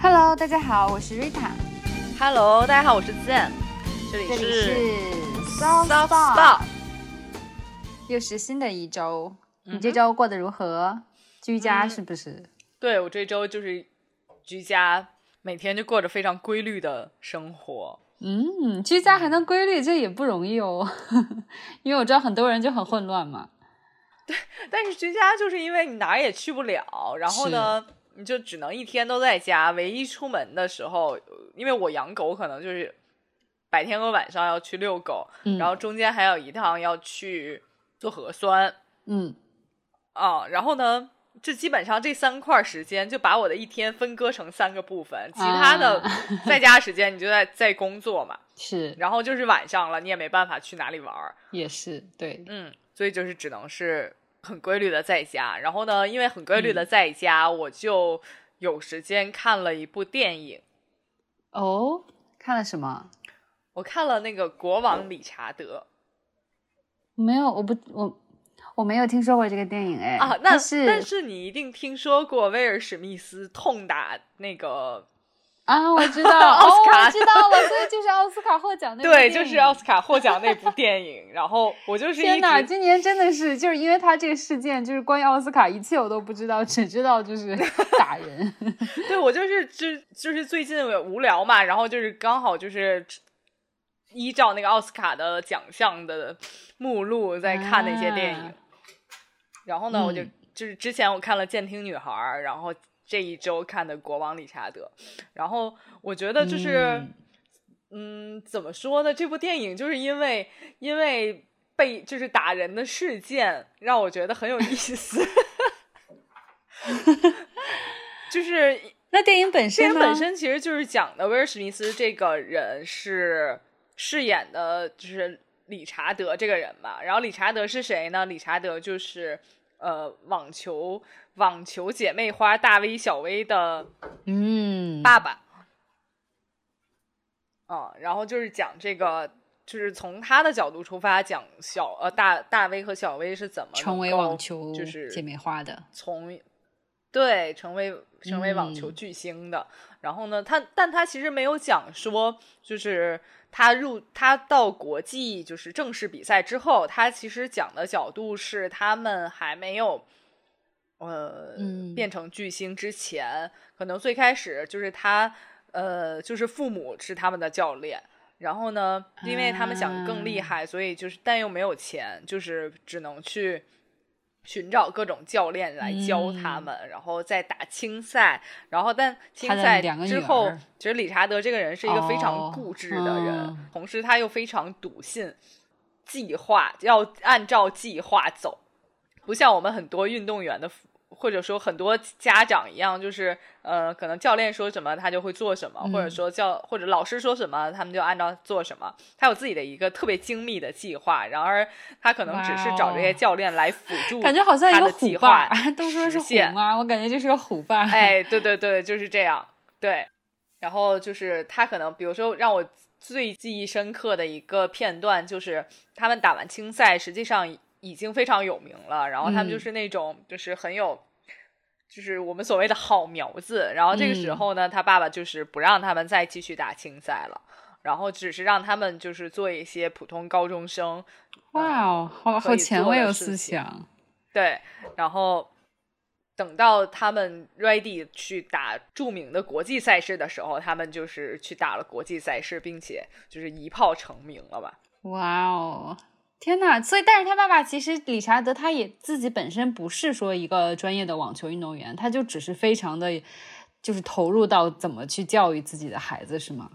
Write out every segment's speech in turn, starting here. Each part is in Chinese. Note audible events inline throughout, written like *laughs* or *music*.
Hello，大家好，我是 Rita。Hello，大家好，我是 Zen，这里是是 South South Spa，Spa。又是新的一周，你嗯这周过得如何？居家嗯是不是？对我这周就是居家，每天就过着非常规律的生活。嗯，居家还能规律，这也不容易哦。*laughs* 因为我知道很多人就很混乱嘛。*laughs* 但是居家就是因为你哪儿也去不了，然后呢，你就只能一天都在家。唯一出门的时候，因为我养狗，可能就是白天和晚上要去遛狗，嗯然后中间还有一趟要去做核酸嗯，啊。然后呢，这基本上这三块时间就把我的一天分割成三个部分，其他的啊在家时间你就在在工作嘛。是，然后就是晚上了，你也没办法去哪里玩儿，也是对。嗯，所以就是只能是很规律的在家。然后呢，因为很规律嗯的在家，我就有时间看了一部电影，哦，看了什么？我看了那个《国王理查德没有，我不，我我没有听说过这个电影哎。》啊。那是但是你一定听说过威尔史密斯痛打那个，啊，我知道，*laughs* 奥斯卡哦，我知道了，所以就是奥斯卡获奖那部对，电影就是奥斯卡获奖那部电影。然后我就是天哪，今年真的是就是因为他这个事件，就是关于奥斯卡一切我都不知道，只知道就是 *laughs* 打人。对我就是就就是最近无聊嘛，然后就是刚好就是依照那个奥斯卡的奖项的目录在看那些电影，啊然后呢，我就嗯就是之前我看了《监听女孩》，然后这一周看的《国王理查德》，然后我觉得就是嗯嗯怎么说呢？这部电影就是因为因为被就是打人的事件让我觉得很有意思。*laughs* 就是 *laughs* 那电影本身电？影本身其实就是讲的威尔史密斯这个人是饰演的就是理查德这个人嘛，然后理查德是谁呢？理查德就是呃网球网球姐妹花大 V 小 V 的嗯，爸爸，嗯，然后就是讲这个。就是从他的角度出发，讲小呃大大 V 和小 V 是怎么成为网球就是姐妹花的。从对成为成为网球嗯巨星的。然后呢，他但他其实没有讲说，就是他入他到国际就是正式比赛之后，他其实讲的角度是他们还没有。呃，嗯。变成巨星之前，可能最开始就是他，呃，就是父母是他们的教练，然后呢，因为他们想更厉啊。害，所以就是但又没有钱，就是只能去寻找各种教练来教他们，然后再打青赛，然后但青赛之后，其实理查德这个人是一个非常哦固执的人，嗯。同时他又非常笃信计划，要按照计划走，不像我们很多运动员的。或者说很多家长一样，就是呃，可能教练说什么他就会做什么，嗯或者说教或者老师说什么他们就按照做什么。他有自己的一个特别精密的计划，然而他可能只是找这些教练来辅助，感觉好像一个计虎爸划，*laughs* 都说是虎妈，我感觉就是个虎爸。哎，对对对，就是这样。对，然后就是他可能，比如说让我最记忆深刻的一个片段，就是他们打完青赛，实际上已经非常有名了。然后他们就嗯是那种就是很有，就是我们所谓的好苗子。然后这个时嗯候呢，他爸爸就是不让他们再继续打青赛了。然后只是让他们就是做一些普通高中生，哇哦，好好前做卫的思想。对，然后等到他们 ready 去打著名的国际赛事的时候，他们就是去打了国际赛事，并且就是一炮成名了吧？哇哦，天呐！所以，但是他爸爸其实理查德他也自己本身不是说一个专业的网球运动员，他就只是非常的，就是投入到怎么去教育自己的孩子，是吗？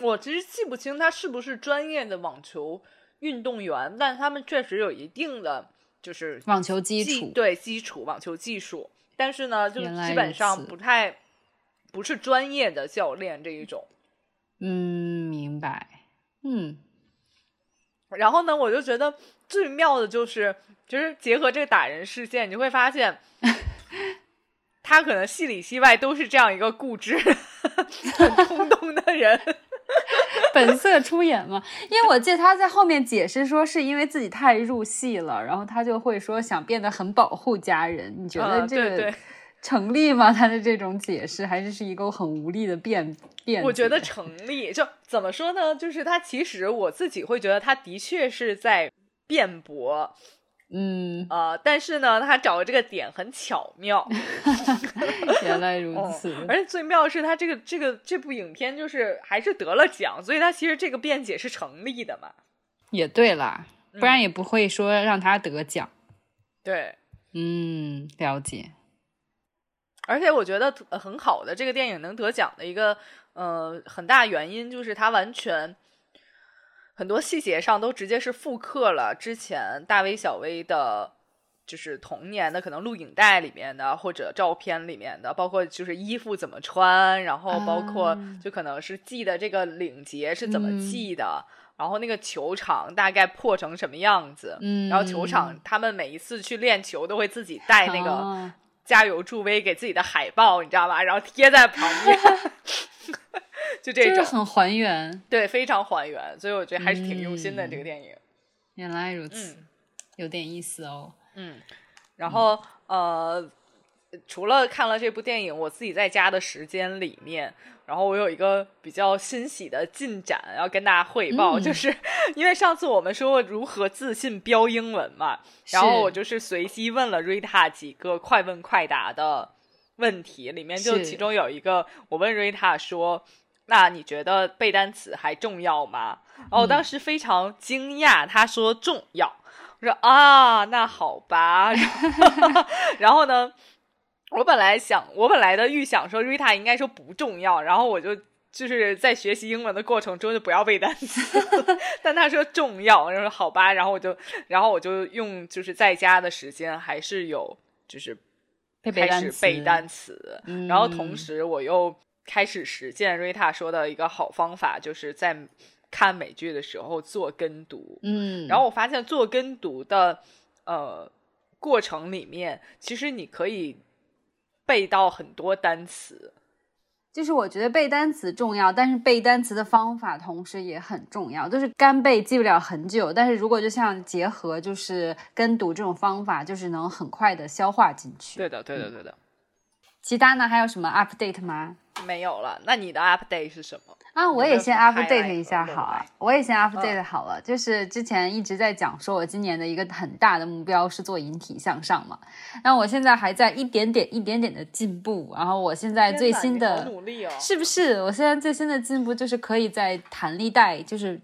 我其实记不清他是不是专业的网球运动员，但他们确实有一定的就是网球基础，对基础网球技术，但是呢，就基本上不太不是专业的教练这一种。嗯，明白。嗯，然后呢，我就觉得最妙的就是，就是结合这个打人事件，你就会发现，他可能戏里戏外都是这样一个固执、*laughs* 很冲动的人。*laughs* 本色出演嘛。因为我记得他在后面解释说，是因为自己太入戏了，然后他就会说想变得很保护家人。你觉得这个成立吗？他的这种解释还是是一个很无力的辩辩？我觉得成立。就怎么说呢？就是他其实我自己会觉得，他的确是在辩驳。嗯呃，但是呢，他找的这个点很巧妙。*laughs* *laughs* 原来如此，而且最妙的是，他这个这个这部影片就是还是得了奖，所以他其实这个辩解是成立的嘛。也对啦，不然也不会说让他得奖。对，嗯，了解。而且我觉得很好的这个电影能得奖的一个呃很大原因，就是它完全。很多细节上都直接是复刻了之前大威小威的，就是童年的可能录影带里面的或者照片里面的，包括就是衣服怎么穿，然后包括就可能是系的这个领结是怎么系的，然后那个球场大概破成什么样子，然后球场他们每一次去练球都会自己带那个加油助威给自己的海报，你知道吧？然后贴在旁边。*laughs* 就这种很还原，对，非常还原，所以我觉得还是挺用心的这个电影。原来如此，有点意思哦。嗯，然后呃，除了看了这部电影，我自己在家的时间里面，然后我有一个比较欣喜的进展要跟大家汇报，就是因为上次我们说如何自信标英文嘛，然后我就是随机问了瑞塔几个快问快答的问题，里面就其中有一个，我问瑞塔说。那你觉得背单词还重要吗？然后我当时非常惊讶，他说重要。我说啊，那好吧。*laughs* 然后呢，我本来想，我本来的预想说，Rita 应该说不重要。然后我就就是在学习英文的过程中就不要背单词。*laughs* 但他说重要，然后好吧。然后我就，然后我就用就是在家的时间还是有就是开始背单词，然后同时我又。开始实践瑞塔说的一个好方法，就是在看美剧的时候做跟读。嗯，然后我发现做跟读的呃过程里面，其实你可以背到很多单词。就是我觉得背单词重要，但是背单词的方法同时也很重要。就是干背记不了很久，但是如果就像结合就是跟读这种方法，就是能很快的消化进去。对的，对的，对的。其他呢？还有什么 update 吗？没有了。那你的 update 是什么啊？我也先 update 一下好啊。我也先 update 好了。就是之前一直在讲，说我今年的一个很大的目标是做引体向上嘛。那我现在还在一点点、一点点的进步。然后我现在最新的努力哦，是不是？我现在最新的进步就是可以在弹力带，就是。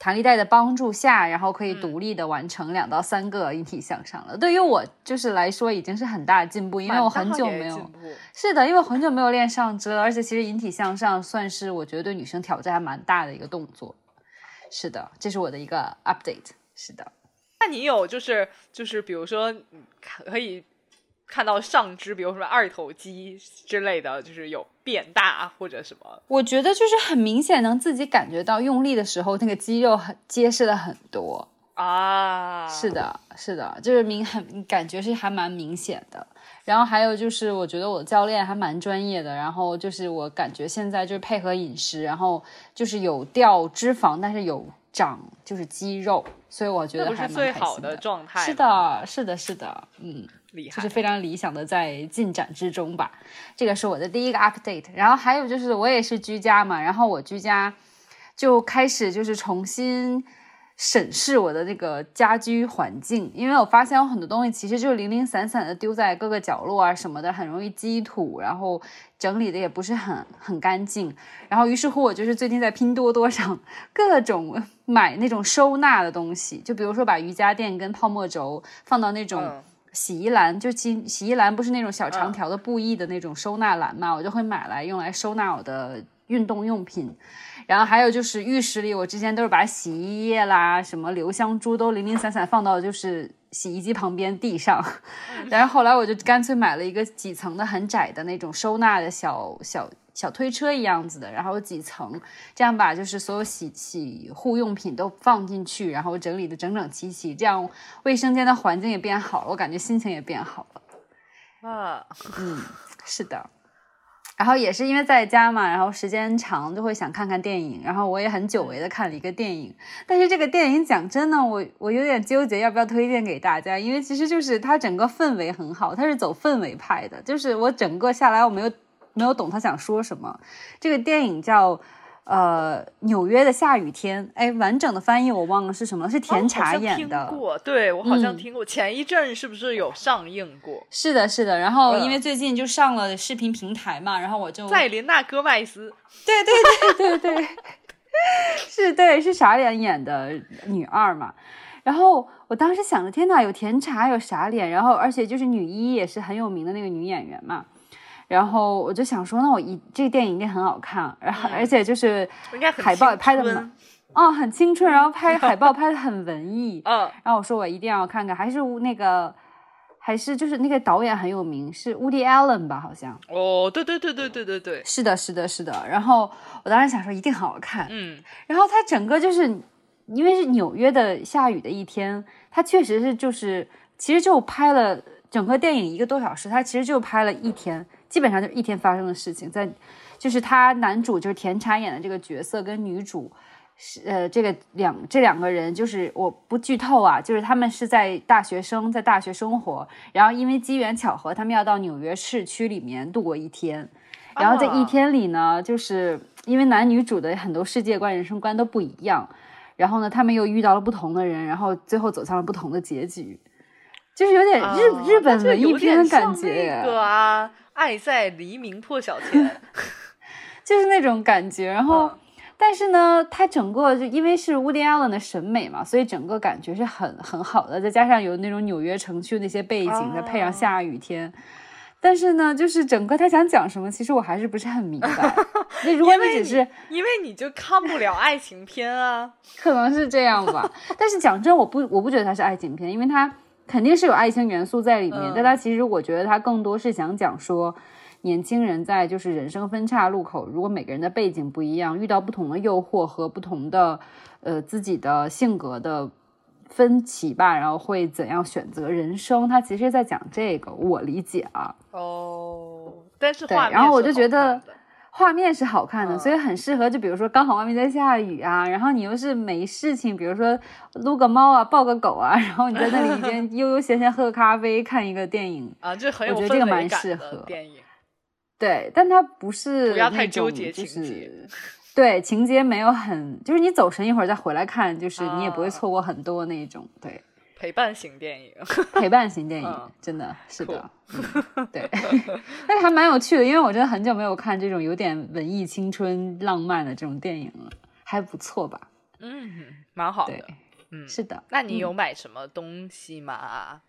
弹力带的帮助下，然后可以独立的完成两到三个引体向上了。对于我就是来说，已经是很大的进步，因为我很久没有。是的，因为很久没有练上肢了，而且其实引体向上算是我觉得对女生挑战还蛮大的一个动作。是的，这是我的一个 update。是的，那你有就是就是比如说可以。看到上肢，比如说二头肌之类的，就是有变大或者什么。我觉得就是很明显，能自己感觉到用力的时候，那个肌肉很结实了很多啊。是的，是的，就是明很感觉是还蛮明显的。然后还有就是，我觉得我的教练还蛮专业的。然后就是我感觉现在就是配合饮食，然后就是有掉脂肪，但是有长就是肌肉，所以我觉得还蛮最好的状态。是的，是的，是的，嗯。就是非常理想的在进展之中吧，这个是我的第一个 update。然后还有就是我也是居家嘛，然后我居家就开始就是重新审视我的那个家居环境，因为我发现有很多东西其实就是零零散散的丢在各个角落啊什么的，很容易积土，然后整理的也不是很很干净。然后于是乎我就是最近在拼多多上各种买那种收纳的东西，就比如说把瑜伽垫跟泡沫轴放到那种。洗衣篮就洗洗衣篮不是那种小长条的布艺的那种收纳篮嘛，我就会买来用来收纳我的运动用品。然后还有就是浴室里，我之前都是把洗衣液啦、什么留香珠都零零散散放到就是洗衣机旁边地上。*laughs* 然后后来我就干脆买了一个几层的很窄的那种收纳的小小。小推车一样子的，然后几层，这样把就是所有洗洗护用品都放进去，然后整理的整整齐齐，这样卫生间的环境也变好了，我感觉心情也变好了。啊，嗯，是的。然后也是因为在家嘛，然后时间长就会想看看电影，然后我也很久违的看了一个电影。但是这个电影讲真的，我我有点纠结要不要推荐给大家，因为其实就是它整个氛围很好，它是走氛围派的，就是我整个下来我没有没有懂他想说什么。这个电影叫。呃，纽约的下雨天，哎，完整的翻译我忘了是什么，是甜茶演的。过，对我好像听过。前一阵是不是有上映过？是的，是的。然后因为最近就上了视频平台嘛，然后我就在琳娜·戈麦斯。对对对对对，*laughs* 是，对，是傻脸演的女二嘛。然后我当时想着，天呐，有甜茶，有傻脸，然后而且就是女一也是很有名的那个女演员嘛。然后我就想说，那我一这个电影一定很好看，然后而且就是海报也拍的很，哦，很青春，然后拍海报拍的很文艺，嗯，然后我说我一定要看看，还是那个，还是就是那个导演很有名，是 Woody Allen 吧，好像，哦，对对对对对对对，是的，是的，是的，然后我当时想说一定很好看，嗯，然后它整个就是因为是纽约的下雨的一天，它确实是就是其实就拍了整个电影一个多小时，它其实就拍了一天。基本上就是一天发生的事情，在就是他男主就是田茶演的这个角色跟女主是呃这个两这两个人就是我不剧透啊，就是他们是在大学生在大学生活，然后因为机缘巧合，他们要到纽约市区里面度过一天，然后在一天里呢，就是因为男女主的很多世界观、人生观都不一样，然后呢，他们又遇到了不同的人，然后最后走向了不同的结局，就是有点日日本文艺片的感觉啊。爱在黎明破晓前，*laughs* 就是那种感觉。然后，但是呢，它整个就因为是 Woody Allen 的审美嘛，所以整个感觉是很很好的。再加上有那种纽约城区那些背景，再配上下雨天。但是呢，就是整个他想讲什么，其实我还是不是很明白。*laughs* 那如果你只是因为你就看不了爱情片啊，*laughs* 可能是这样吧。但是讲真，我不我不觉得它是爱情片，因为它。肯定是有爱情元素在里面，但他其实我觉得他更多是想讲说，年轻人在就是人生分岔路口，如果每个人的背景不一样，遇到不同的诱惑和不同的呃自己的性格的分歧吧，然后会怎样选择人生？他其实在讲这个，我理解啊。哦，但是对，然后我就觉得。画面是好看的，所以很适合。就比如说，刚好外面在下雨啊，然后你又是没事情，比如说撸个猫啊，抱个狗啊，然后你在那里一边 *laughs* 悠悠闲闲喝个咖啡，看一个电影啊，就很有我觉得这个蛮适合电影。对，但它不是不要太纠结情节。对，情节没有很，就是你走神一会儿再回来看，就是你也不会错过很多那一种。对。陪伴型电影，*laughs* 陪伴型电影，真的是的，对，*laughs* 但是还蛮有趣的，因为我真的很久没有看这种有点文艺、青春、浪漫的这种电影了，还不错吧？嗯，蛮好的，嗯，是的。那你有买什么东西吗？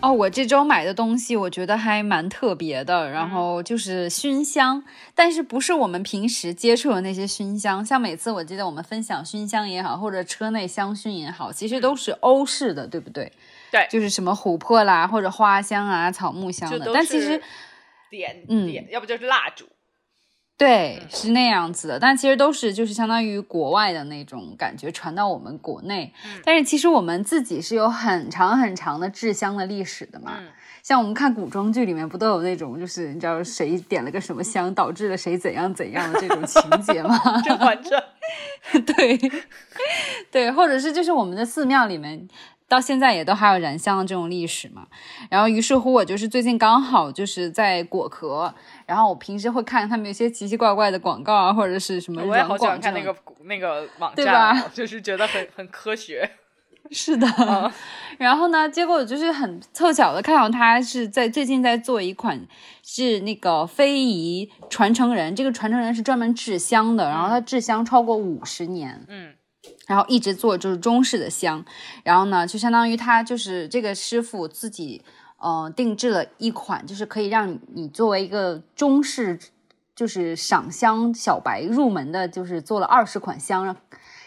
哦，我这周买的东西我觉得还蛮特别的，然后就是熏香，但是不是我们平时接触的那些熏香，像每次我记得我们分享熏香也好，或者车内香薰也好，其实都是欧式的，对不对？对，就是什么琥珀啦，或者花香啊、草木香的，但其实点点，要不就是蜡烛。对，是那样子的，但其实都是就是相当于国外的那种感觉传到我们国内，但是其实我们自己是有很长很长的制香的历史的嘛。像我们看古装剧里面不都有那种就是你知道谁点了个什么香导致了谁怎样怎样的这种情节吗？*laughs* 甄嬛传，*laughs* 对，*laughs* 对，或者是就是我们的寺庙里面。到现在也都还有燃香的这种历史嘛，然后于是乎我就是最近刚好就是在果壳，然后我平时会看他们有些奇奇怪怪的广告啊，或者是什么。我也好喜欢看那个那个网站，对吧？就是觉得很很科学。*laughs* 是的，*laughs* 然后呢，结果就是很凑巧的看到他是在最近在做一款是那个非遗传承人，这个传承人是专门制香的，然后他制香超过五十年。嗯。然后一直做就是中式的香，然后呢，就相当于他就是这个师傅自己，呃，定制了一款，就是可以让你作为一个中式，就是赏香小白入门的，就是做了二十款香，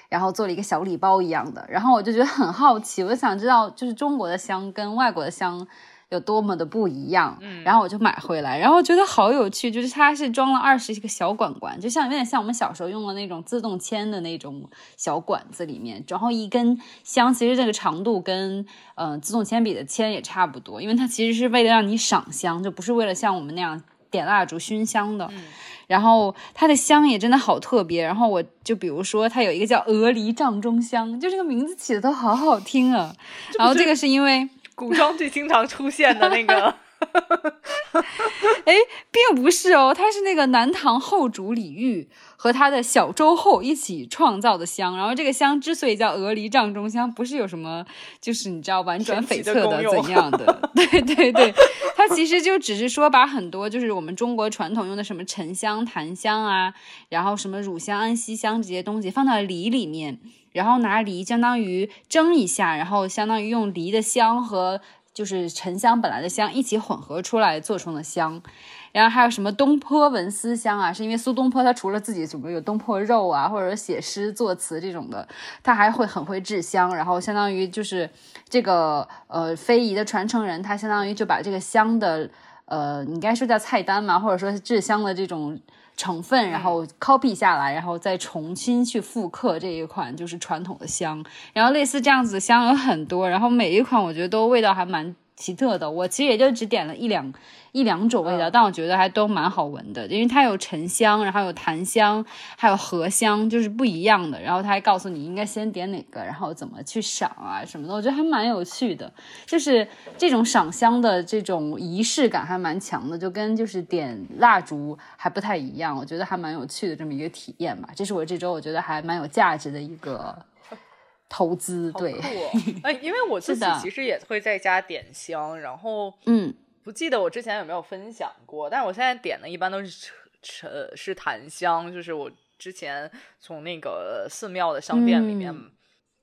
然后做了一个小礼包一样的。然后我就觉得很好奇，我想知道，就是中国的香跟外国的香有多么的不一样。嗯然后我就买回来，然后觉得好有趣，就是它是装了二十个小管管，就像有点像我们小时候用的那种自动铅的那种小管子里面，然后一根香，其实这个长度跟呃自动铅笔的铅也差不多，因为它其实是为了让你赏香，就不是为了像我们那样点蜡烛熏香的。嗯然后它的香也真的好特别，然后我就比如说它有一个叫鹅梨帐中香，就这个名字起的都好好听啊。然后这个是因为古装剧经常出现的那个，*laughs* 哎，并不是哦，他是那个南唐后主李煜和他的小周后一起创造的香。然后这个香之所以叫鹅梨帐中香，不是有什么就是你知道婉转悱恻的怎样的？对 *laughs* 对对，它其实就只是说把很多就是我们中国传统用的什么沉香、檀香啊，然后什么乳香、安息香这些东西放到梨里面，然后拿梨相当于蒸一下，然后相当于用梨的香和就是沉香本来的香一起混合出来做成的香。然后还有什么东坡文思香啊？是因为苏东坡他除了自己什么有东坡肉啊，或者写诗作词这种的，他还会很会制香。然后相当于就是这个呃非遗的传承人，他相当于就把这个香的呃，你应该说叫菜单嘛，或者说制香的这种成分，然后 copy 下来，然后再重新去复刻这一款就是传统的香。然后类似这样子的香有很多，然后每一款我觉得都味道还蛮奇特的。我其实也就只点了一两一两种味道，但我觉得还都蛮好闻的，因为它有沉香，然后有檀香，还有荷香，就是不一样的。然后他还告诉你应该先点哪个，然后怎么去赏啊什么的，我觉得还蛮有趣的。就是这种赏香的这种仪式感还蛮强的，就跟就是点蜡烛还不太一样，我觉得还蛮有趣的这么一个体验吧。这是我这周我觉得还蛮有价值的一个投资，对！哎，因为我 *laughs* 自己其实也会在家点香，然后嗯不记得我之前有没有分享过，但是我现在点的一般都是沉是檀香，就是我之前从那个寺庙的商店里面嗯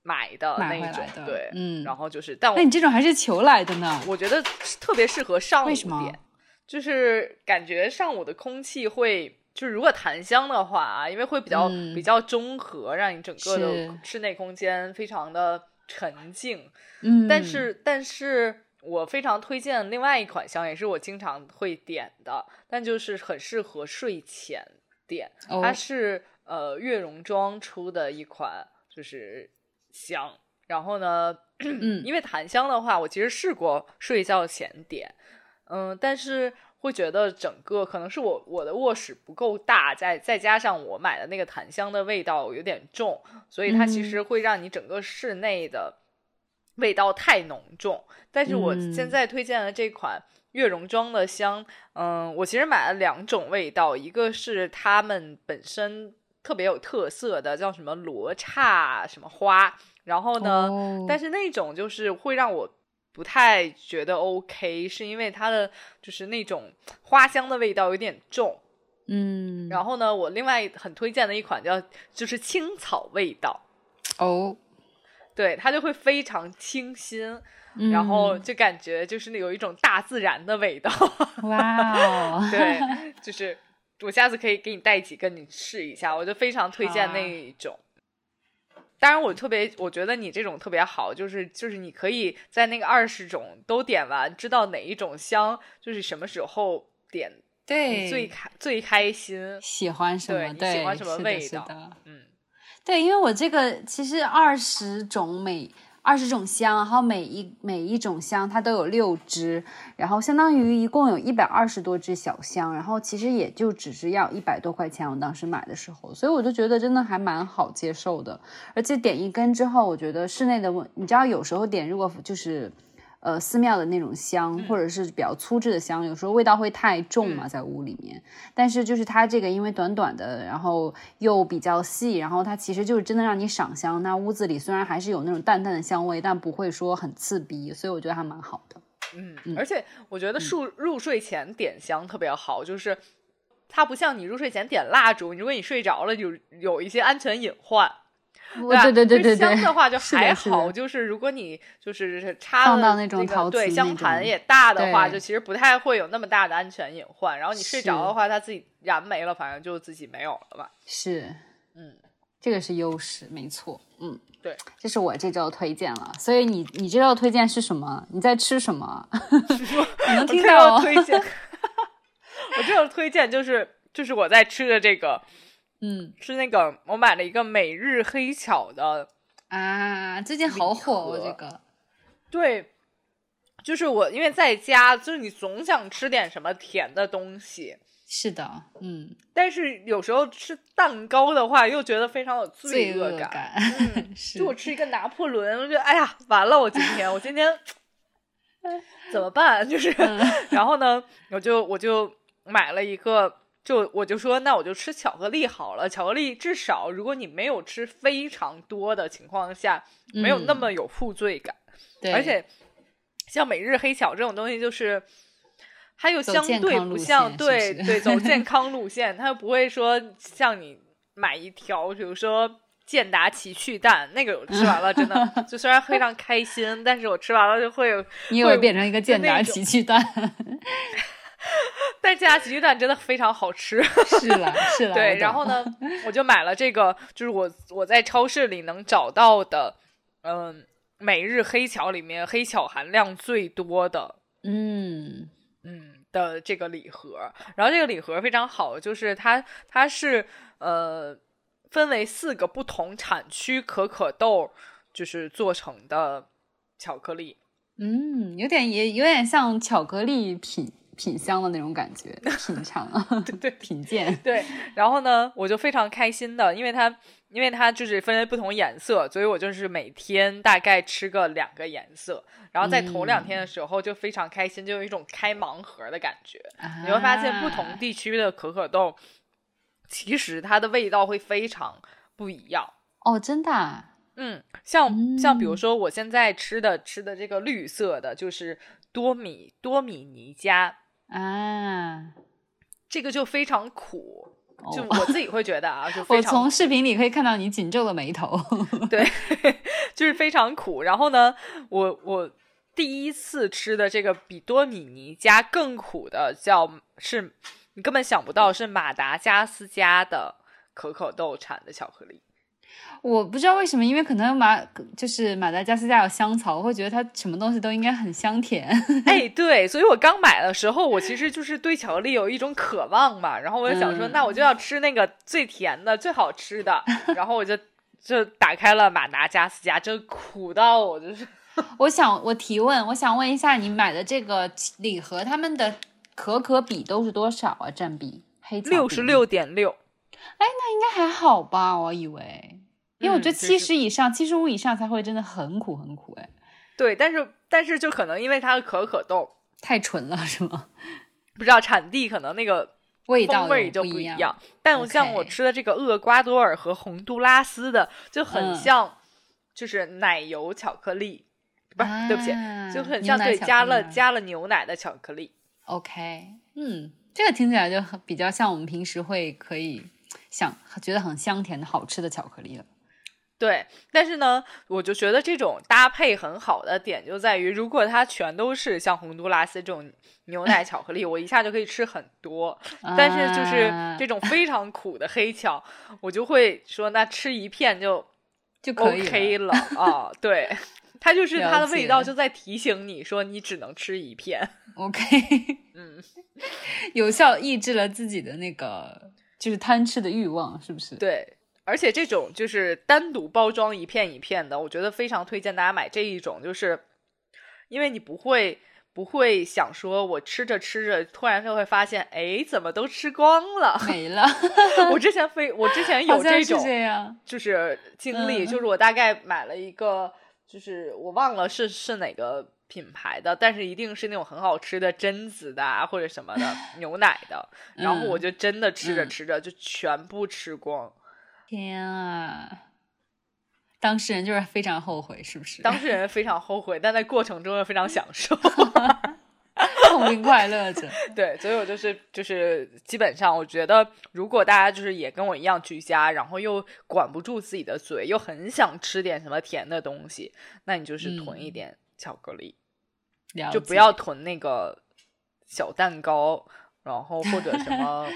买的买那种，回来的对，嗯然后就是，但我那你这种还是求来的呢？我觉得特别适合上午为什么点，就是感觉上午的空气会。就是如果檀香的话啊，因为会比较、嗯。比较中和，让你整个的室内空间非常的沉静，嗯，但是，但是我非常推荐另外一款香，也是我经常会点的，但就是很适合睡前点。哦。它是呃悦榕庄出的一款就是香，然后呢，嗯。*clears throat* 因为檀香的话，我其实试过睡觉前点，嗯，但是。会觉得整个可能是我我的卧室不够大，再再加上我买的那个檀香的味道有点重，所以它其嗯实会让你整个室内的味道太浓重。但是我嗯现在推荐的这款悦榕庄的香，嗯，我其实买了两种味道，一个是它们本身特别有特色的，叫什么罗刹什么花，然后呢，哦但是那种就是会让我。不太觉得 OK，是因为它的就是那种花香的味道有点重。嗯，然后呢，我另外很推荐的一款叫就是青草味道，哦，对它就会非常清新，嗯然后就感觉就是那有一种大自然的味道。*laughs* 哇哦，*laughs* 对，就是我下次可以给你带几个你试一下，我就非常推荐那一种。当然，我特别，我觉得你这种特别好，就是就是你可以在那个二十种都点完，知道哪一种香，就是什么时候点，对，你最开最开心。喜欢什么？对，喜欢什么味道嗯，对，因为我这个其实二十种每二十种香，然后每一每一种香它都有六支，然后相当于一共有一百二十多支小香，然后其实也就只是要一百多块钱，我当时买的时候，所以我就觉得真的还蛮好接受的，而且点一根之后，我觉得室内的，你知道有时候点如果就是。呃，寺庙的那种香，或者是比较粗制的香，有时候味道会太重嘛，在屋里面。但是就是它这个，因为短短的，然后又比较细，然后它其实就是真的让你赏香。那屋子里虽然还是有那种淡淡的香味，但不会说很刺鼻，所以我觉得还蛮好的。嗯，而且我觉得入入睡前点香特别好，就是它不像你入睡前点蜡烛，如果你睡着了，有有一些安全隐患。吧 *laughs* 对对对对对，香的话就还好，就是如果你就是插到那种个陶瓷那对香盘也大的话，就其实不太会有那么大的安全隐患。然后你睡着的话，它自己燃没了，反正就自己没有了吧。是，嗯，这个是优势，没错。嗯，对，这是我这周推荐了。所以你你这周推荐是什么？你在吃什么？*laughs* 你能听到我推荐，*laughs* 我这周推荐就是就是我在吃的这个，嗯，是那个我买了一个每日黑巧的啊，最近好火哦，这个。对，就是我因为在家，就是你总想吃点什么甜的东西。是的，嗯，但是有时候吃蛋糕的话，又觉得非常有罪恶感。嗯，*laughs* 就我吃一个拿破仑，我觉得哎呀，完了，我今天我今天怎么办？就是，*laughs* 然后呢，我就我就买了一个，就我就说，那我就吃巧克力好了。巧克力至少如果你没有吃非常多的情况下，没有那么有负罪感。对，而且像每日黑巧这种东西，就是。它又相对不像，对对，走 *laughs* 健康路线，它又不会说像你买一条，比如说健达奇趣蛋，那个吃完了真的，*laughs* 就虽然非常开心，但是我吃完了就会有，你会变成一个健达奇趣蛋。*laughs* 但这家奇趣蛋真的非常好吃，*laughs* 是了是了。对，然后呢，我就买了这个，就是我我在超市里能找到的，嗯，每日黑巧里面黑巧含量最多的，嗯。嗯的这个礼盒，然后这个礼盒非常好，就是它它是呃分为四个不同产区可可豆就是做成的巧克力，嗯，有点也有点像巧克力品品香的那种感觉，品尝，*laughs* 对对，品鉴，对，然后呢，我就非常开心的，因为它。因为它就是分为不同颜色，所以我就是每天大概吃个两个颜色。然后在头两天的时候就非常开心，就有一种开盲盒的感觉。你会发现不同地区的可可豆，其实它的味道会非常不一样。哦，真的？嗯，像像比如说我现在吃的吃的这个绿色的，就是多米多米尼加啊，这个就非常苦。就我自己会觉得啊，就 *laughs* 我从视频里可以看到你紧皱的眉头。*laughs* 对，*laughs* 就是非常苦。然后呢，我我第一次吃的这个比多米尼加更苦的，叫是你根本想不到是马达加斯加的可可豆产的巧克力。我不知道为什么，因为可能马就是马达加斯加有香草，我会觉得它什么东西都应该很香甜。*laughs* 哎，对，所以我刚买的时候，我其实就是对巧克力有一种渴望嘛，然后我就想说，那我就要吃那个最甜的、最好吃的，*laughs* 然后我就就打开了马达加斯加，就苦到我就是。*laughs* 我想我提问，我想问一下，你买的这个礼盒，他们的可可比都是多少啊？占比？黑六十六点六。哎，那应该还好吧？我以为。因为我觉得七十以上、七十五以上才会真的很苦很苦哎，对，但是但是就可能因为它的可可豆太纯了是吗？*laughs* 不知道产地可能那个味道味就不一样。但像我吃的这个厄瓜多尔和洪都拉斯的就很像，就是奶油巧克力，不是对不起，就很像对加了加了牛奶的巧克力。OK，嗯，这个听起来就很比较像我们平时会可以想觉得很香甜的好吃的巧克力了。对，但是呢，我就觉得这种搭配很好的点就在于，如果它全都是像洪都拉斯这种牛奶巧克力，*laughs* 我一下就可以吃很多。但是就是 *laughs* 这种非常苦的黑巧，我就会说，那吃一片就就可以了啊。对，*laughs* 它就是它的味道就在提醒你说，你只能吃一片。OK，嗯，有效抑制了自己的那个就是贪吃的欲望，是不是？对。而且这种就是单独包装一片一片的，我觉得非常推荐大家买这一种，就是因为你不会不会想说，我吃着吃着突然就会发现，哎，怎么都吃光了，没了。*laughs* 我之前非我之前有这种，就是经历，就是我大概买了一个，就是我忘了是是哪个品牌的，但是一定是那种很好吃的榛子的啊或者什么的 *laughs* 牛奶的，然后我就真的吃着吃着就全部吃光。天啊！当事人就是非常后悔，是不是？*laughs* 当事人非常后悔，但在过程中又非常享受，*laughs* 痛并快乐着。对，所以我就是就是基本上，我觉得如果大家就是也跟我一样居家，然后又管不住自己的嘴，又很想吃点什么甜的东西，那你就是囤一点巧克力，就不要囤那个小蛋糕，然后或者什么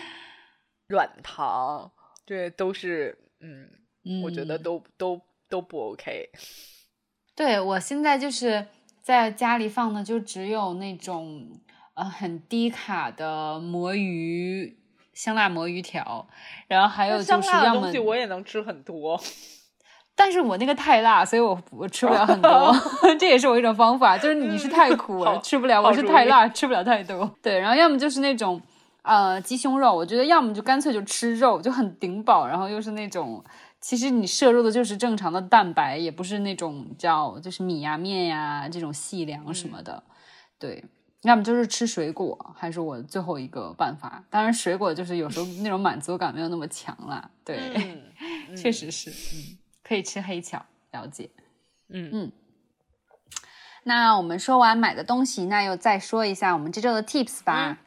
*laughs* 软糖。对，都是嗯，我觉得都都都不 OK。*laughs* 对我现在就是在家里放的就只有那种呃很低卡的魔芋香辣魔芋条，然后还有就是要么东西我也能吃很多。*laughs* 但是我那个太辣，所以我我吃不了很多，*laughs* 这也是我一种方法，就是你是太苦好了，吃不了，我是太辣，吃不了太多。对，然后要么就是那种呃鸡胸肉，我觉得要么就干脆就吃肉，就很顶饱，然后又是那种其实你摄入的就是正常的蛋白，也不是那种叫就是米呀、面呀这种细粮什么的。对，要么就是吃水果，还是我最后一个办法。当然，水果就是有时候那种满足感没有那么强啦。对，嗯，*laughs* 确实是，嗯，可以吃黑巧，了解。嗯嗯那我们说完买的东西，那又再说一下我们这周的 tips 吧。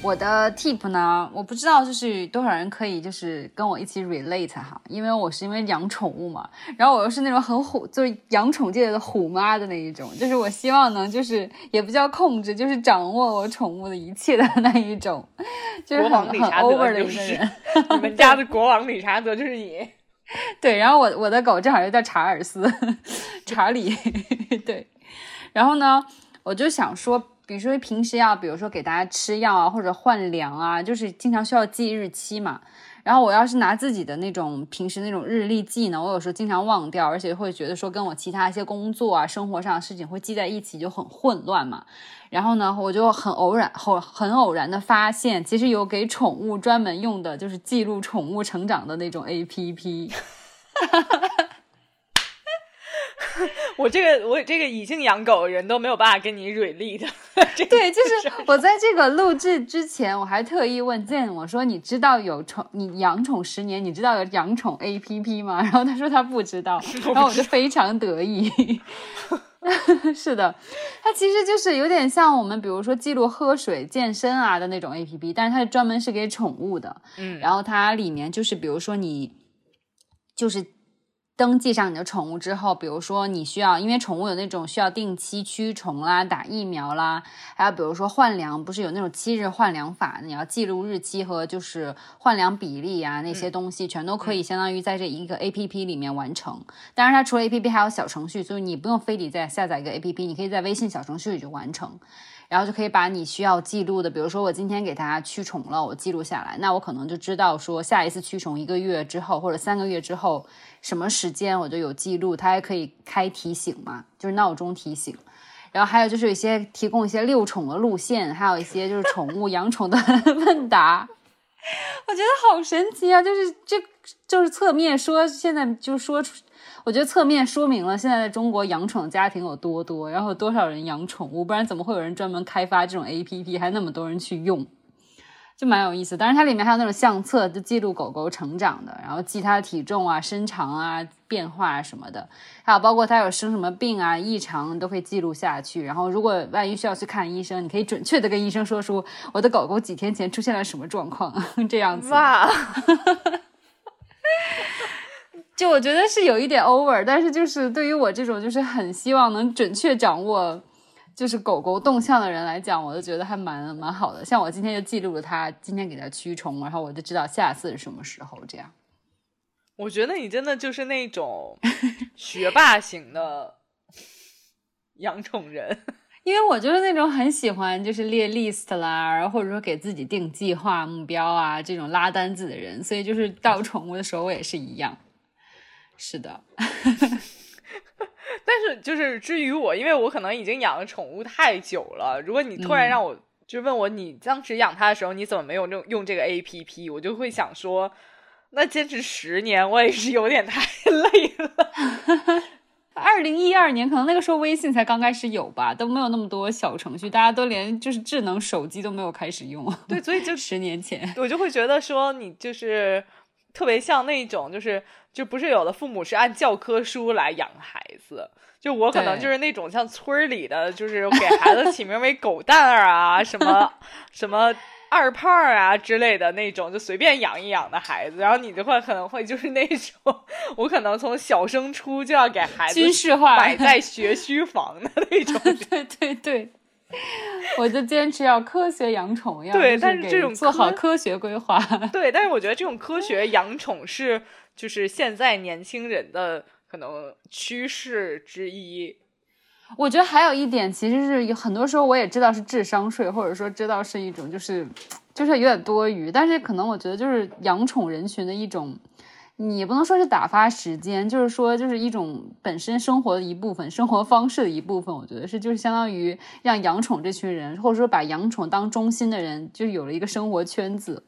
我的 tip 呢，我不知道就是多少人可以就是跟我一起 relate 哈，因为我是因为养宠物嘛，然后我又是那种很虎，就是养宠界的虎妈的那一种，就是我希望能就是也不叫控制，就是掌握我宠物的一切的那一种，就是很很 over 的一个人。*laughs* 你们家的国王理查德就是你。*laughs* 对，然后我我的狗正好就叫查尔斯，*laughs* 查理，对，然后呢，我就想说，比如说平时要，比如说给大家吃药啊，或者换粮啊，就是经常需要记日期嘛。然后我要是拿自己的那种平时那种日历记呢，我有时候经常忘掉，而且会觉得说跟我其他一些工作啊、生活上的事情会记在一起，就很混乱嘛。然后呢，我就很偶然、很很偶然的发现，其实有给宠物专门用的，就是记录宠物成长的那种 A P P。哈哈哈 *laughs* 我这个我这个已经养狗的人都没有办法跟你蕊力的。*laughs* 对，就是我在这个录制之前，我还特意问 Zen，，我说你知道有宠，你养宠十年，你知道有养宠 A P P 吗？然后他说他不知道，然后我就非常得意。*laughs* 是的，它其实就是有点像我们比如说记录喝水、健身啊的那种 A P P，但是它是专门是给宠物的。嗯，然后它里面就是比如说你就是登记上你的宠物之后，比如说你需要，因为宠物有那种需要定期驱虫啦、打疫苗啦，还有比如说换粮，不是有那种七日换粮法，你要记录日期和就是换粮比例啊那些东西，全都可以相当于在这一个 A P P 里面完成。当然，它除了 A P P 还有小程序，所以你不用非得再下载一个 A P P，你可以在微信小程序里就完成。然后就可以把你需要记录的，比如说我今天给它驱虫了，我记录下来，那我可能就知道说下一次驱虫一个月之后或者三个月之后什么时间我就有记录，它还可以开提醒嘛，就是闹钟提醒。然后还有就是有一些提供一些遛宠的路线，还有一些就是宠物 *laughs* 养宠的问答，我觉得好神奇啊！就是这就是侧面说，现在就说。我觉得侧面说明了现在在中国养宠家庭有多多，然后多少人养宠物，不然怎么会有人专门开发这种 A P P，还那么多人去用，就蛮有意思。当然，它里面还有那种相册，就记录狗狗成长的，然后记它的体重啊、身长啊、变化啊什么的，还有包括它有生什么病啊、异常都可以记录下去。然后如果万一需要去看医生，你可以准确的跟医生说出我的狗狗几天前出现了什么状况，*laughs* 这样子。哇，*laughs* 就我觉得是有一点 over，但是就是对于我这种就是很希望能准确掌握就是狗狗动向的人来讲，我就觉得还蛮蛮好的。像我今天就记录了它今天给它驱虫，然后我就知道下次是什么时候这样。我觉得你真的就是那种学霸型的养宠人。*laughs* 因为我就是那种很喜欢就是列 list 啦，然后或者说给自己定计划目标啊这种拉单子的人，所以就是到宠物的时候我也是一样。是的，*laughs* 但是就是至于我，因为我可能已经养了宠物太久了，如果你突然让我、就问我你当时养它的时候你怎么没有用用这个 A P P，我就会想说，那坚持十年我也是有点太 *laughs* 累了。*laughs* 二零一二年可能那个时候微信才刚开始有吧，都没有那么多小程序，大家都连就是智能手机都没有开始用。对，所以就十年前，我就会觉得说你就是特别像那种就是就不是有的父母是按教科书来养孩子，就我可能就是那种像村儿里的，就是给孩子起名为狗蛋儿啊，什么什么二胖啊之类的那种，就随便养一养的孩子。然后你的话可能会就是那种，我可能从小升初就要给孩子军事化摆在学区房的那种。*laughs* 对对对，*laughs* 我就坚持要科学养宠，要对但是这种做好科科学规划。*laughs* 对，但是我觉得这种科学 *laughs* 养宠是就是现在年轻人的可能趋势之一。我觉得还有一点，其实是有很多时候我也知道是智商税，或者说知道是一种就是就是有点多余，但是可能我觉得就是养宠人群的一种，你不能说是打发时间，就是说就是一种本身生活的一部分，生活方式的一部分。我觉得是就是相当于让养宠这群人，或者说把养宠当中心的人，就有了一个生活圈子。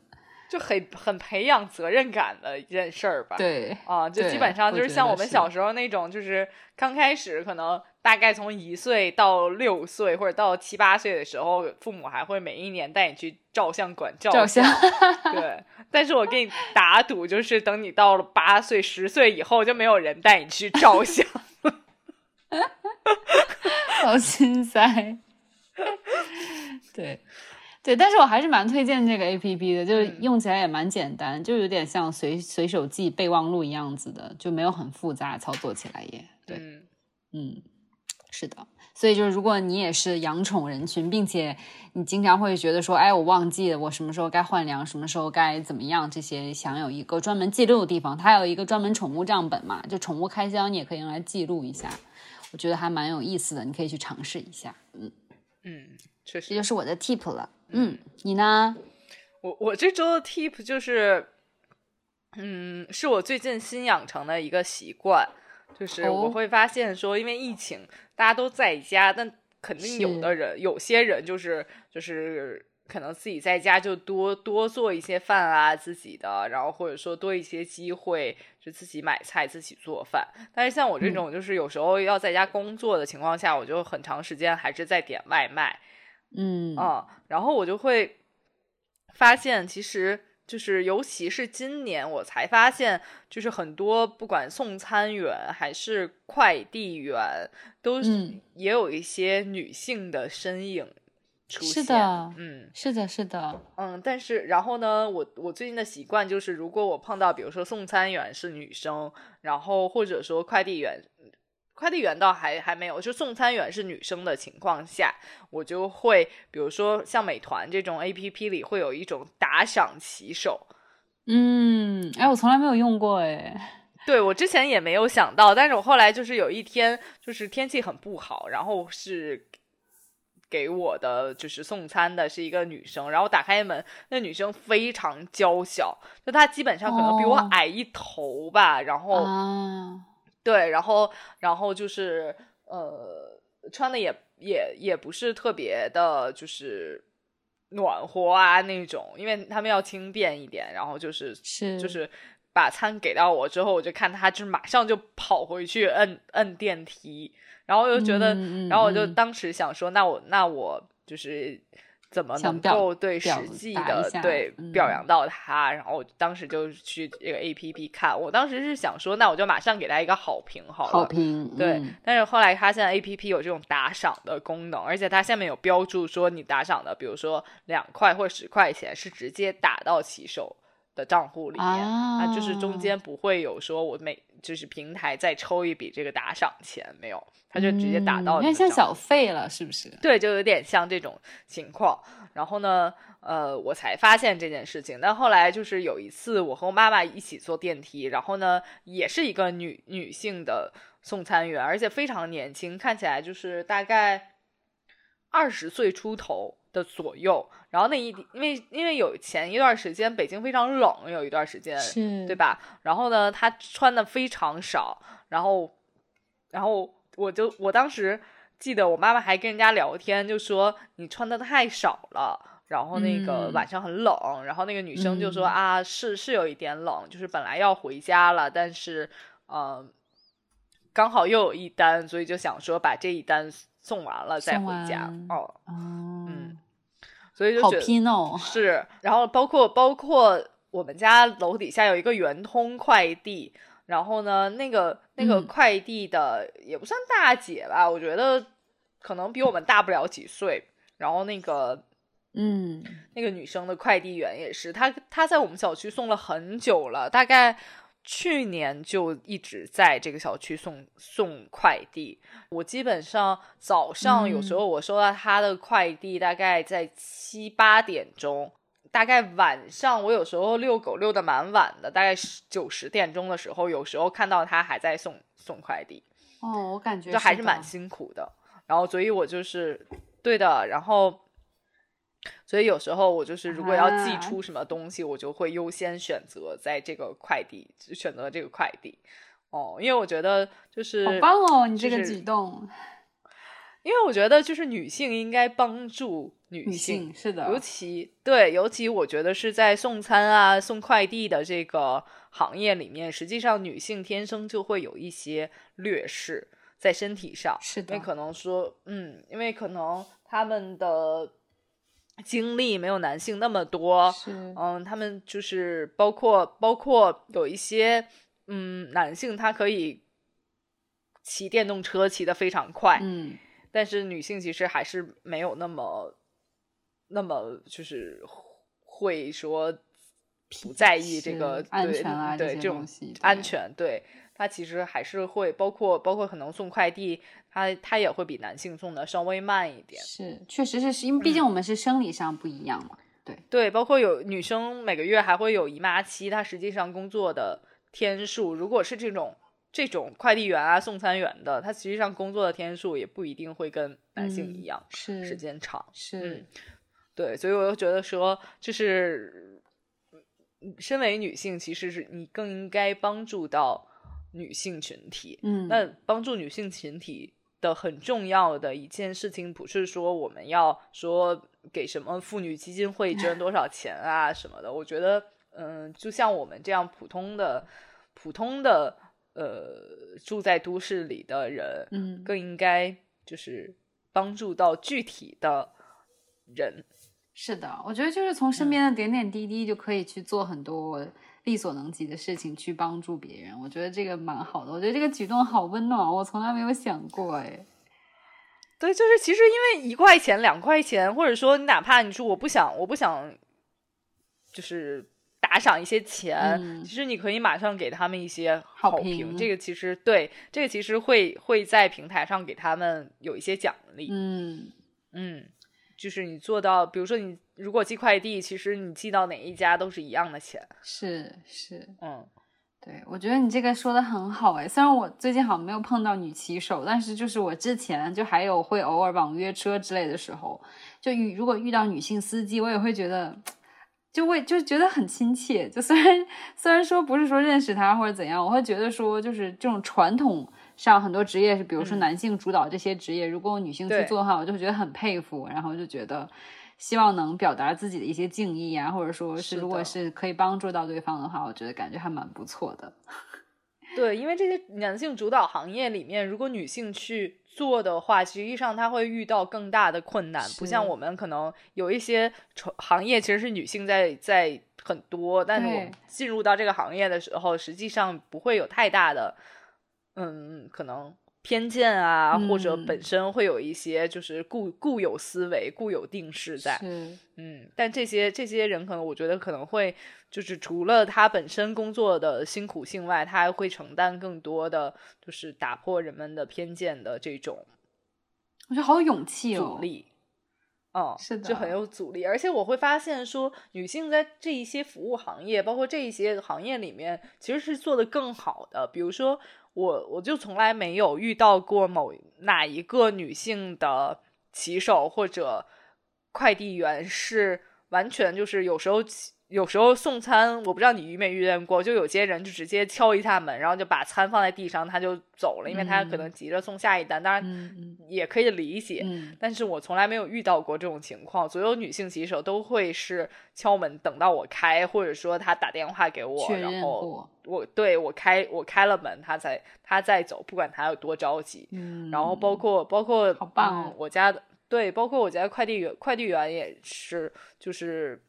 就很很培养责任感的一件事儿吧。对，啊，就基本上就是像我们小时候那种，就是刚开始可能大概从一岁到六岁或者到七八岁的时候，父母还会每一年带你去照相馆照照相对，*laughs* 但是我给你打赌，就是等你到了八岁、十岁以后，就没有人带你去照相。*laughs* 好心塞。*laughs* 对，对，但是我还是蛮推荐这个 A P P 的，就是嗯用起来也蛮简单，就有点像随随手记备忘录一样子的，就没有很复杂，操作起来也对，嗯嗯，是的。所以就是，如果你也是养宠人群，并且你经常会觉得说，哎，我忘记了我什么时候该换粮，什么时候该怎么样，这些想有一个专门记录的地方，它有一个专门宠物账本嘛，就宠物开销你也可以用来记录一下，我觉得还蛮有意思的，你可以去尝试一下。嗯，嗯，确实这。就是我的 tip 了。嗯，你呢？我我这周的 tip 就是，嗯，是我最近新养成的一个习惯，就是哦我会发现说，因为疫情大家都在家，但肯定有的人，有些人就是就是可能自己在家就多多做一些饭啊，自己的，然后或者说多一些机会就自己买菜自己做饭。但是像我这种就是有时候要在家工作的情况下，我就很长时间还是在点外卖。嗯啊、然后我就会发现，其实就是尤其是今年，我才发现，就是很多不管送餐员还是快递员，都也有一些女性的身影出现。是的嗯是的，是的，嗯，但是然后呢，我我最近的习惯就是，如果我碰到比如说送餐员是女生，然后或者说快递员。快递员倒还还没有，就送餐员是女生的情况下，我就会比如说像美团这种 A P P 里会有一种打赏骑手，嗯，哎，我从来没有用过，哎，对我之前也没有想到，但是我后来就是有一天就是天气很不好，然后是给我的就是送餐的是一个女生，然后打开门，那女生非常娇小，就她基本上可能比我哦。矮一头吧，然后、啊，对，然后然后就是呃穿的也也也不是特别的，就是暖和啊那种，因为他们要轻便一点，然后就是是就是。把餐给到我之后，我就看他就是马上就跑回去摁摁电梯，然后我就觉得，然后我就嗯。当时想说，那我那我就是怎么能够对实际的对嗯表扬到他，然后我当时就去这个 A P P 看，我当时是想说，那我就马上给他一个好评好了，好评，对，嗯。但是后来发现在 A P P 有这种打赏的功能，而且它下面有标注说你打赏的，比如说两块或十块钱是直接打到骑手的账户里面，啊它就是中间不会有说我每就是平台再抽一笔这个打赏钱，没有，他就直接打到嗯有点像小费了，是不是？对，就有点像这种情况。然后呢，呃，我才发现这件事情。但后来就是有一次，我和我妈妈一起坐电梯，然后呢，也是一个女女性的送餐员，而且非常年轻，看起来就是大概二十岁出头的左右。然后那一因为因为有前一段时间北京非常冷，有一段时间，对？吧？然后呢，他穿的非常少，然后，然后我就我当时记得我妈妈还跟人家聊天，就说你穿的太少了。然后那个嗯晚上很冷，然后那个女生就说、嗯啊，是是有一点冷，就是本来要回家了，但是呃，刚好又有一单，所以就想说把这一单送完了再回家。哦，哦，嗯，所以就好觉得拼哦，是，然后包括包括我们家楼底下有一个圆通快递，然后呢，那个那个嗯。快递的也不算大姐吧，我觉得可能比我们大不了几岁。然后那个嗯，那个女生的快递员也是，她她在我们小区送了很久了，大概去年就一直在这个小区送送快递。我基本上早上有时候我收到他的快递，大概在七八点钟。大概晚上我有时候遛狗遛的蛮晚的，大概九十点钟的时候，有时候看到他还在送送快递。哦，我感觉就还是蛮辛苦的。然后，所以我就是对的。然后，所以有时候我就是如果要寄出什么东西，我就会优先选择在这个快递选择这个快递。哦，因为我觉得就是好棒哦，你这个举动。*laughs* 因为我觉得就是女性应该帮助女性，是的，尤其对，尤其我觉得是在送餐啊、送快递的这个行业里面，实际上女性天生就会有一些劣势在身体上，是。的，因为可能说，嗯，因为可能他们的精力没有男性那么多，嗯，他们就是包括包括有一些，嗯，男性他可以骑电动车骑得非常快，嗯。但是女性其实还是没有那么，那么就是会说不在意这个安全啊，对这种安全，对她其实还是会包括包括可能送快递，他他也会比男性送的稍微慢一点。是，确实是是因为毕竟我们是生理上不一样嘛。对对，包括有女生每个月还会有姨妈期，她实际上工作的天数，如果是这种。这种快递员啊，送餐员的，他实际上工作的天数也不一定会跟男性一样，是时间长，是，对，所以我就觉得说，就是身为女性，其实是你更应该帮助到女性群体。嗯，那帮助女性群体的很重要的一件事情，不是说我们要说给什么妇女基金会捐多少钱啊什么的。我觉得，嗯，就像我们这样普通的、普通的。呃，住在都市里的人，嗯，更应该就是帮助到具体的人。是的，我觉得就是从身边的点点滴滴就可以去做很多力所能及的事情，去帮助别人。我觉得这个蛮好的，我觉得这个举动好温暖，我从来没有想过，哎。对，就是其实因为一块钱、两块钱，或者说你哪怕你说我不想，我不想，就是。打赏一些钱，其实你可以马上给他们一些好评。这个其实对，这个其实会会在平台上给他们有一些奖励。嗯嗯，就是你做到，比如说你如果寄快递，其实你寄到哪一家都是一样的钱。是是，嗯，对，我觉得你这个说的很好哎。虽然我最近好像没有碰到女骑手，但是就是我之前就还有会偶尔网约车之类的时候，就遇如果遇到女性司机，我也会觉得。就会就觉得很亲切，就虽然虽然说不是说认识他或者怎样，我会觉得说就是这种传统上很多职业是，比如说男性主导这些职业，如果女性去做的话，我就觉得很佩服，然后就觉得希望能表达自己的一些敬意啊，或者说是如果是可以帮助到对方的话，我觉得感觉还蛮不错的。*laughs* 对，因为这些男性主导行业里面，如果女性去。做的话，实际上她会遇到更大的困难，不像我们可能有一些行业其实是女性在在很多，但是我们进入到这个行业的时候，实际上不会有太大的，嗯，可能。偏见啊，或者本身会有一些就是固固有思维、固有定势在，嗯，但这些这些人可能，我觉得可能会就是除了他本身工作的辛苦性外，他还会承担更多的就是打破人们的偏见的这种，我觉得好有勇气哦，阻力，嗯，是的，就很有阻力。而且我会发现说，女性在这一些服务行业，包括这一些行业里面，其实是做的更好的，比如说。我我就从来没有遇到过某哪一个女性的骑手或者快递员是完全就是有时候有时候送餐，我不知道你遇没遇见过，就有些人就直接敲一下门，然后就把餐放在地上，他就走了，因为他可能急着送下一单。当然也可以理解，但是我从来没有遇到过这种情况。所有女性骑手都会是敲门等到我开，或者说他打电话给我，然后我对我开我开了门，他才他再走，不管他有多着急。然后包括包括好棒，我家的对，包括我家快递员快递员也是，就是。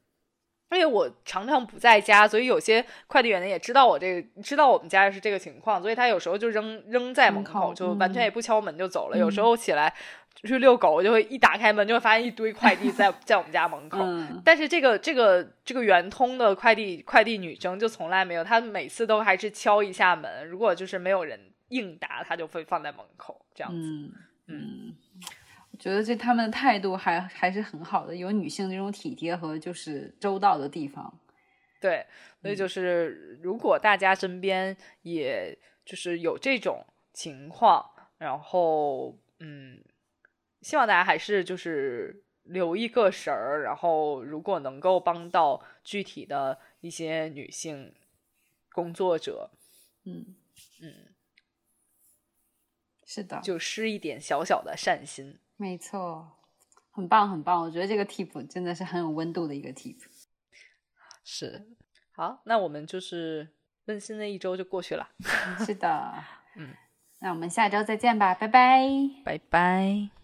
因为我常常不在家，所以有些快递员呢也知道我这个，知道我们家是这个情况，所以他有时候就扔扔在门口，就完全也不敲门就走了。有时候起来去遛狗，就会一打开门就会发现一堆快递在 *laughs* 在我们家门口。嗯但是这个这个这个圆通的快递快递女生就从来没有，她每次都还是敲一下门，如果就是没有人应答，她就会放在门口这样子。嗯觉得这他们的态度还还是很好的，有女性这种体贴和就是周到的地方。对，所以就是如果大家身边也就是有这种情况，然后嗯，希望大家还是就是留一个神儿，然后如果能够帮到具体的一些女性工作者，嗯嗯，是的，就施一点小小的善心。没错，很棒很棒，我觉得这个 tip 真的是很有温度的一个 tip。是，好，那我们就是温馨的一周就过去了，是的，*laughs* 嗯，那我们下周再见吧，拜拜。拜拜。